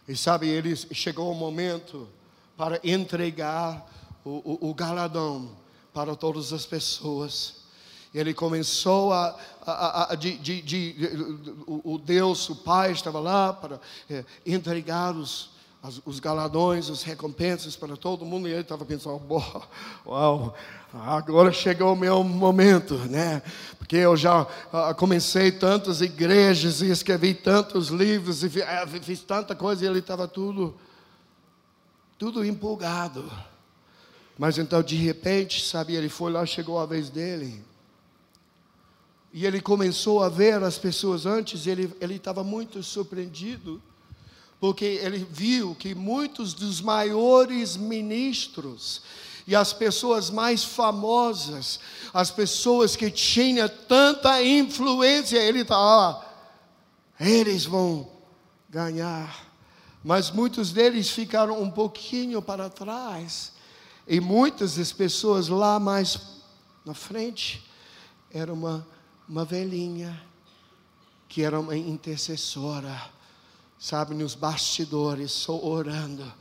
E sabe, ele chegou o momento para entregar o, o, o galadão para todas as pessoas. Ele começou a, a, a de, de, de, o, Deus, o Pai estava lá para é, entregar os, as, os galadões, as recompensas para todo mundo, e ele estava pensando, uau, agora chegou o meu momento, né? Porque eu já uh, comecei tantas igrejas e escrevi tantos livros e uh, fiz tanta coisa e ele estava tudo, tudo empolgado. Mas então, de repente, sabe, ele foi lá, chegou a vez dele. E ele começou a ver as pessoas antes, ele estava muito surpreendido porque ele viu que muitos dos maiores ministros e as pessoas mais famosas, as pessoas que tinham tanta influência, ele está, ó, eles vão ganhar. Mas muitos deles ficaram um pouquinho para trás. E muitas das pessoas lá mais na frente era uma, uma velhinha, que era uma intercessora, sabe, nos bastidores, só orando,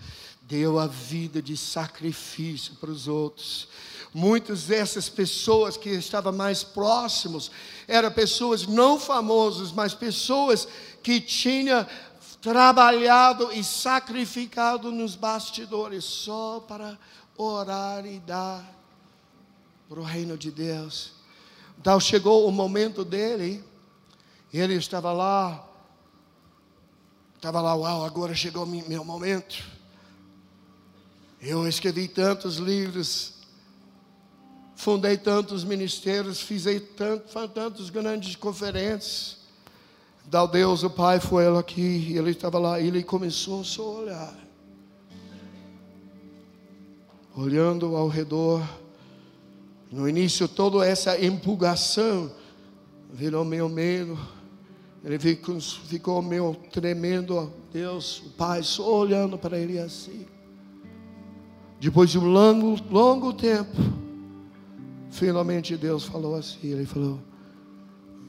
deu a vida de sacrifício para os outros. Muitas dessas pessoas que estavam mais próximos eram pessoas não famosas, mas pessoas que tinham trabalhado e sacrificado nos bastidores só para orar e dar para o reino de Deus. Então chegou o momento dele, e ele estava lá, estava lá, uau, agora chegou meu momento. Eu escrevi tantos livros, fundei tantos ministérios, fiz tantos, tantos grandes conferências. Dá Deus, o Pai foi ele aqui, ele estava lá, ele começou só a olhar. Olhando ao redor. No início, toda essa empolgação virou meu medo. Ele ficou, ficou meio tremendo. Deus, o Pai, só olhando para ele assim. Depois de um longo, longo tempo, finalmente Deus falou assim: Ele falou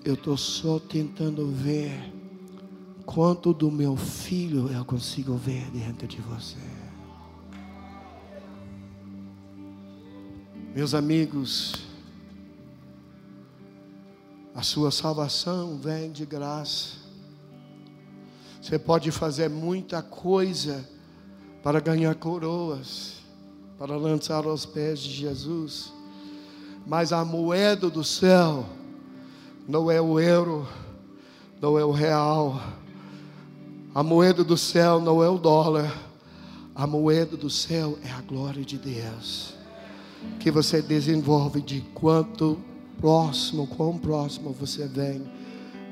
eu estou só tentando ver quanto do meu filho eu consigo ver dentro de você. Meus amigos, a sua salvação vem de graça. Você pode fazer muita coisa para ganhar coroas, para lançar aos pés de Jesus, mas a moeda do céu não é o euro, não é o real. A moeda do céu não é o dólar. A moeda do céu é a glória de Deus. Que você desenvolve de quanto próximo, quão próximo você vem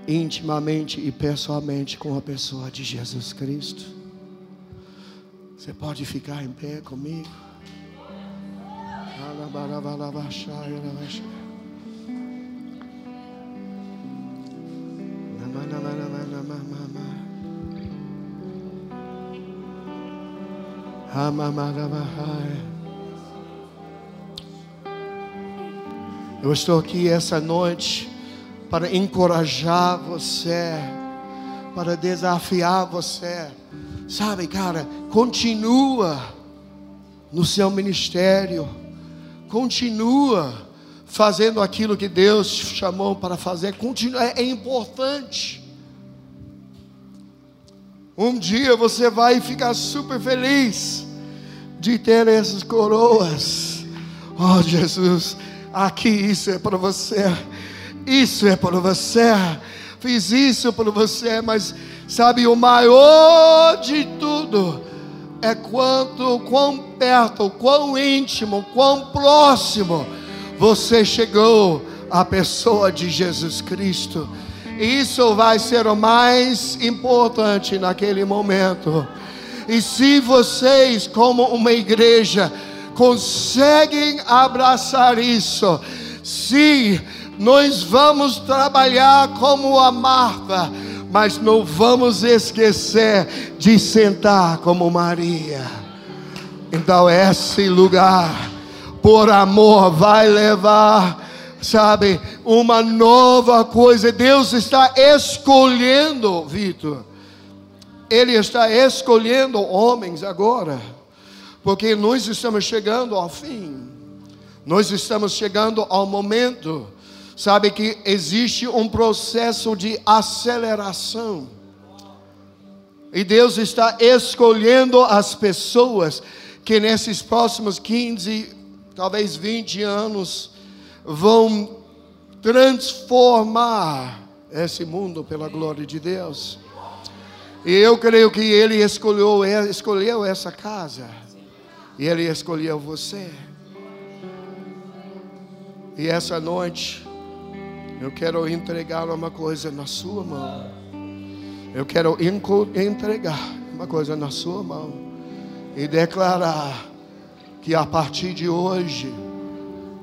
intimamente e pessoalmente com a pessoa de Jesus Cristo. Você pode ficar em pé comigo? Eu estou aqui essa noite para encorajar você, para desafiar você. Sabe, cara, continua no seu ministério, continua fazendo aquilo que Deus te chamou para fazer, continua, é, é importante. Um dia você vai ficar super feliz de ter essas coroas. Oh Jesus, aqui isso é para você. Isso é para você. Fiz isso para você, mas sabe o maior de tudo é quanto quão perto, quão íntimo, quão próximo você chegou à pessoa de Jesus Cristo. Isso vai ser o mais importante naquele momento. E se vocês, como uma igreja, conseguem abraçar isso, sim, nós vamos trabalhar como a Marta, mas não vamos esquecer de sentar como Maria. Então, esse lugar, por amor, vai levar sabe, uma nova coisa. Deus está escolhendo, Vitor. Ele está escolhendo homens agora, porque nós estamos chegando ao fim. Nós estamos chegando ao momento, sabe que existe um processo de aceleração. E Deus está escolhendo as pessoas que nesses próximos 15, talvez 20 anos, vão transformar esse mundo pela glória de Deus. E eu creio que Ele escolheu, escolheu essa casa. E Ele escolheu você. E essa noite, eu quero entregar uma coisa na sua mão. Eu quero entregar uma coisa na sua mão. E declarar que a partir de hoje,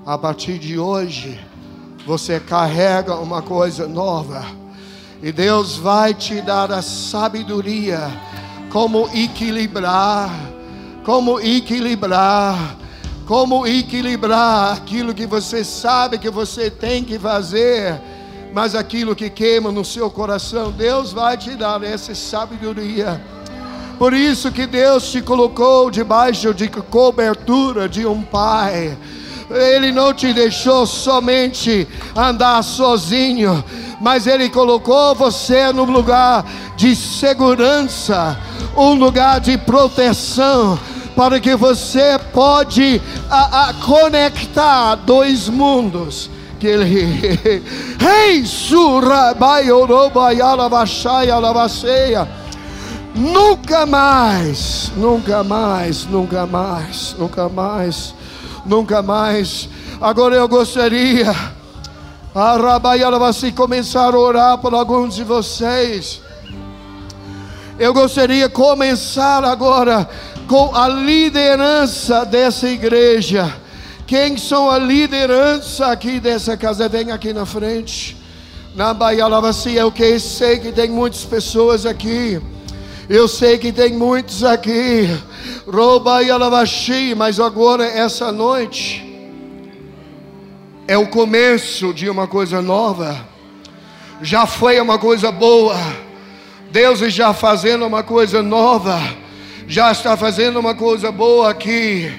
a partir de hoje, você carrega uma coisa nova. E Deus vai te dar a sabedoria como equilibrar, como equilibrar, como equilibrar aquilo que você sabe que você tem que fazer mas aquilo que queima no seu coração, Deus vai te dar essa sabedoria. Por isso que Deus te colocou debaixo de cobertura de um pai. Ele não te deixou somente andar sozinho, mas Ele colocou você no lugar de segurança, um lugar de proteção, para que você pode a, a conectar dois mundos. Que ele, <laughs> Rei Nunca mais, nunca mais, nunca mais, nunca mais nunca mais. Agora eu gostaria, a se começar a orar por alguns de vocês. Eu gostaria começar agora com a liderança dessa igreja. Quem são a liderança aqui dessa casa? Vem aqui na frente. Na Bahia Lavacia, eu que sei que tem muitas pessoas aqui. Eu sei que tem muitos aqui. Rouba e alavaxi, mas agora essa noite é o começo de uma coisa nova. Já foi uma coisa boa. Deus já fazendo uma coisa nova. Já está fazendo uma coisa boa aqui.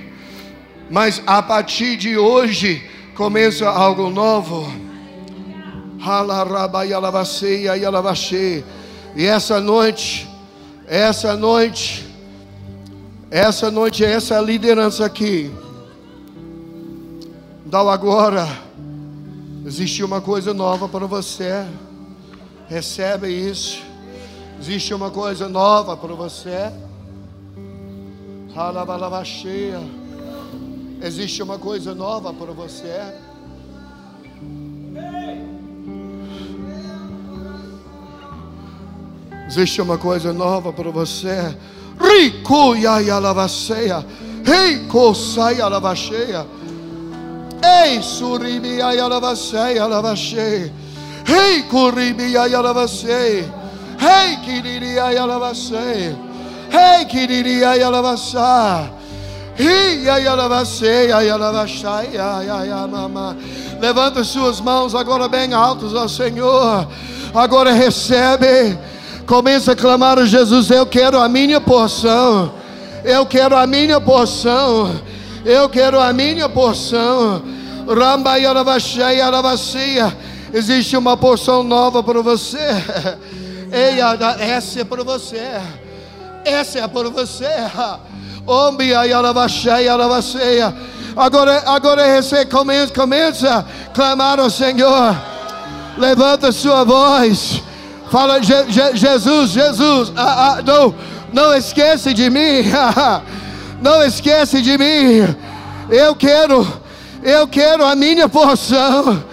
Mas a partir de hoje começa algo novo. E essa noite essa noite, essa noite, essa liderança aqui. Então agora, existe uma coisa nova para você. Recebe isso. Existe uma coisa nova para você. Cheia. Existe uma coisa nova para você. Existe uma coisa nova para você. Rico yayalavaceia. Rico sai alavaceia. Ei, suribi ayalavaceia alavaceia. Ei, curibi ayalavaceia. Ei, kiriri ayalavaceia. Ei, kiriri ayalavaceia. Levanta suas mãos agora bem altos ao Senhor. Agora recebe Começa a clamar a Jesus: Eu quero a minha porção. Eu quero a minha porção. Eu quero a minha porção. Ramba Yaravacia. Existe uma porção nova para você. <laughs> Ei, essa é para você. Essa é para você. Ombi Yaravacia. Agora, agora você começa, começa a clamar ao Senhor. Levanta sua voz. Fala, Je, Je, Jesus, Jesus, ah, ah, não, não esquece de mim, <laughs> não esquece de mim. Eu quero, eu quero a minha porção.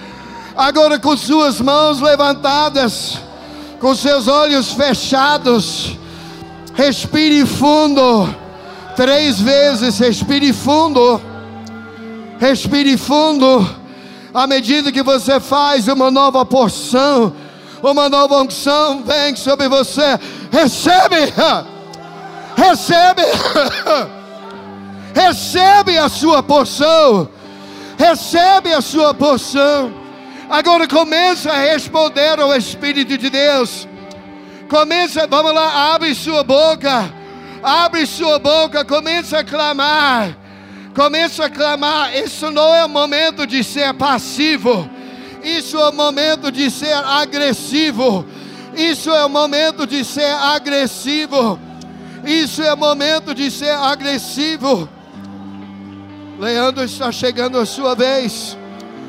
Agora com suas mãos levantadas, com seus olhos fechados, respire fundo, três vezes, respire fundo, respire fundo. À medida que você faz uma nova porção, uma nova unção vem sobre você. Recebe, recebe, recebe a sua porção, recebe a sua porção. Agora começa a responder ao Espírito de Deus. Começa, vamos lá, abre sua boca, abre sua boca, começa a clamar. Começa a clamar. Isso não é o momento de ser passivo. Isso é o momento de ser agressivo. Isso é o momento de ser agressivo. Isso é o momento de ser agressivo. Leandro está chegando a sua vez.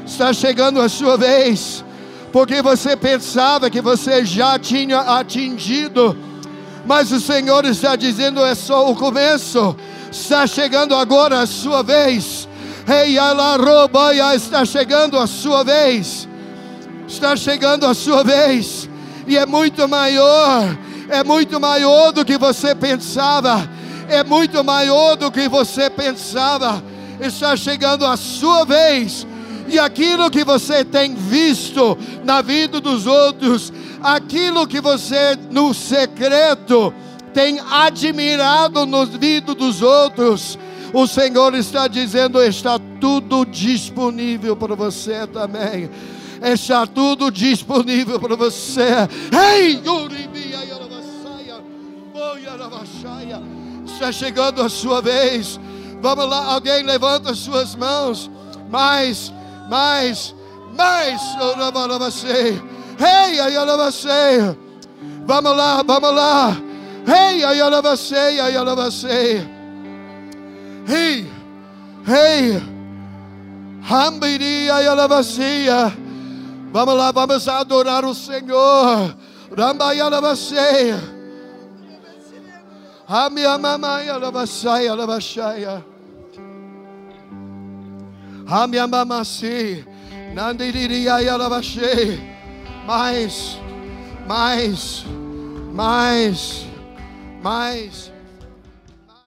Está chegando a sua vez. Porque você pensava que você já tinha atingido. Mas o Senhor está dizendo: é só o começo. Está chegando agora a sua vez. Rei Alarobaia está chegando a sua vez. Está chegando a sua vez. E é muito maior. É muito maior do que você pensava. É muito maior do que você pensava. Está chegando a sua vez. E aquilo que você tem visto na vida dos outros, aquilo que você no secreto tem admirado na vida dos outros, o Senhor está dizendo: está tudo disponível para você também. Está tudo disponível para você. Ei, Está chegando a sua vez. Vamos lá, alguém levanta as suas mãos. Mais, mais, mais. Ei, aí Vamos lá, vamos lá. Ei, aí aí Ei, ei. Hambiri aí Vamos lá, vamos adorar o Senhor. Alabaçaia, alabaçaia. Amia mamacê. Nandiriria, alabaxei. Mais, mais, mais, mais.